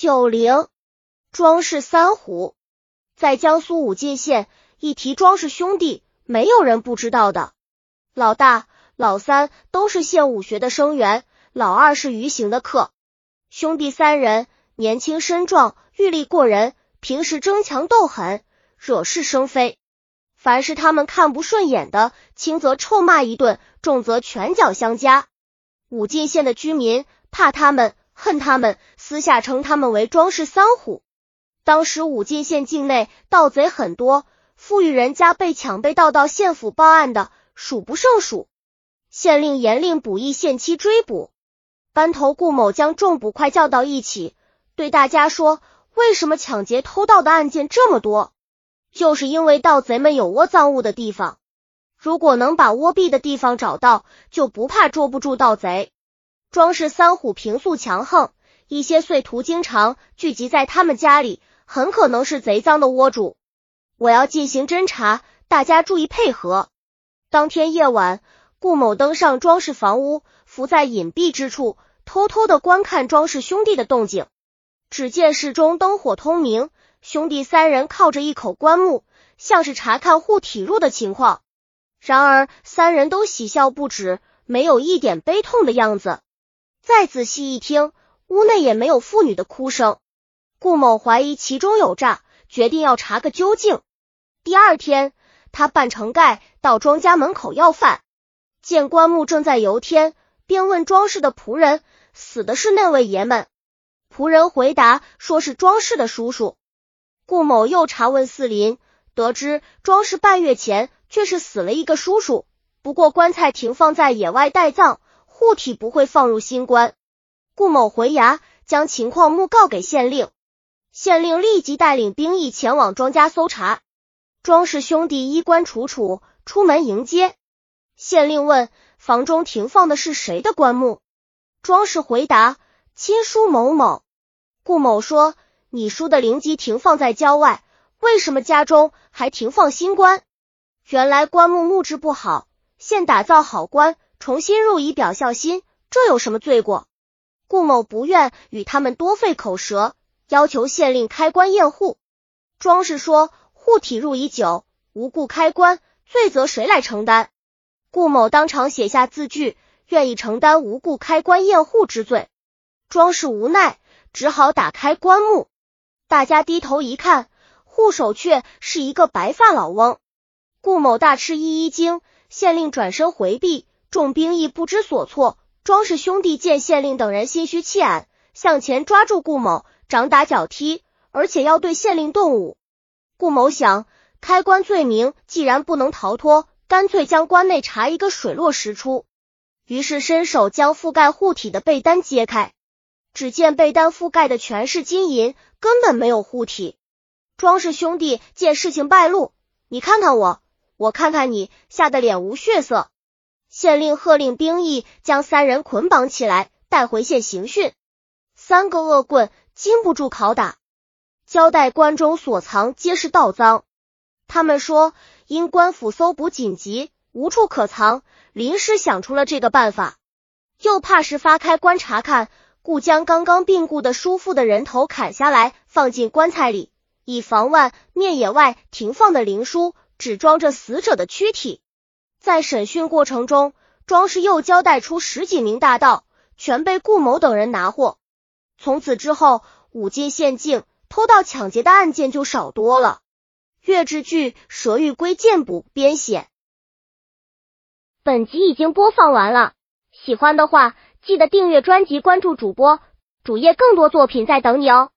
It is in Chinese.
九零庄氏三虎，在江苏武进县，一提庄氏兄弟，没有人不知道的。老大、老三都是县武学的生源，老二是余行的客。兄弟三人年轻身壮，玉力过人，平时争强斗狠，惹是生非。凡是他们看不顺眼的，轻则臭骂一顿，重则拳脚相加。武进县的居民怕他们。恨他们，私下称他们为庄氏三虎。当时武进县境内盗贼很多，富裕人家被抢被盗到县府报案的数不胜数。县令严令捕役限期追捕。班头顾某将众捕快叫到一起，对大家说：“为什么抢劫偷盗的案件这么多？就是因为盗贼们有窝赃物的地方。如果能把窝币的地方找到，就不怕捉不住盗贼。”庄氏三虎平素强横，一些碎徒经常聚集在他们家里，很可能是贼赃的窝主。我要进行侦查，大家注意配合。当天夜晚，顾某登上庄氏房屋，伏在隐蔽之处，偷偷的观看庄氏兄弟的动静。只见室中灯火通明，兄弟三人靠着一口棺木，像是查看护体入的情况。然而三人都喜笑不止，没有一点悲痛的样子。再仔细一听，屋内也没有妇女的哭声。顾某怀疑其中有诈，决定要查个究竟。第二天，他扮成丐到庄家门口要饭，见棺木正在游天，便问庄氏的仆人：“死的是那位爷们？”仆人回答说是庄氏的叔叔。顾某又查问四邻，得知庄氏半月前却是死了一个叔叔，不过棺材停放在野外待葬。护体不会放入新棺，顾某回衙将情况目告给县令，县令立即带领兵役前往庄家搜查。庄氏兄弟衣冠楚楚出门迎接，县令问房中停放的是谁的棺木，庄氏回答亲叔某某。顾某说你叔的灵基停放在郊外，为什么家中还停放新棺？原来棺木木质不好，现打造好棺。重新入以表孝心，这有什么罪过？顾某不愿与他们多费口舌，要求县令开棺验户。庄氏说：“护体入已久，无故开棺，罪责谁来承担？”顾某当场写下字据，愿意承担无故开棺验户之罪。庄氏无奈，只好打开棺木。大家低头一看，护手却是一个白发老翁。顾某大吃一一惊，县令转身回避。众兵役不知所措，庄氏兄弟见县令等人心虚气矮，向前抓住顾某，掌打脚踢，而且要对县令动武。顾某想，开棺罪名既然不能逃脱，干脆将棺内查一个水落石出。于是伸手将覆盖护体的被单揭开，只见被单覆盖的全是金银，根本没有护体。庄氏兄弟见事情败露，你看看我，我看看你，吓得脸无血色。县令喝令兵役将三人捆绑起来，带回县刑讯。三个恶棍经不住拷打，交代关中所藏皆是盗赃。他们说，因官府搜捕紧急，无处可藏，临时想出了这个办法。又怕是发开棺查看，故将刚刚病故的叔父的人头砍下来，放进棺材里，以防万面野外停放的灵书只装着死者的躯体。在审讯过程中，庄氏又交代出十几名大盗，全被顾某等人拿获。从此之后，武进县境偷盗抢劫的案件就少多了。岳志剧《蛇玉龟剑补》编写。本集已经播放完了，喜欢的话记得订阅专辑，关注主播主页，更多作品在等你哦。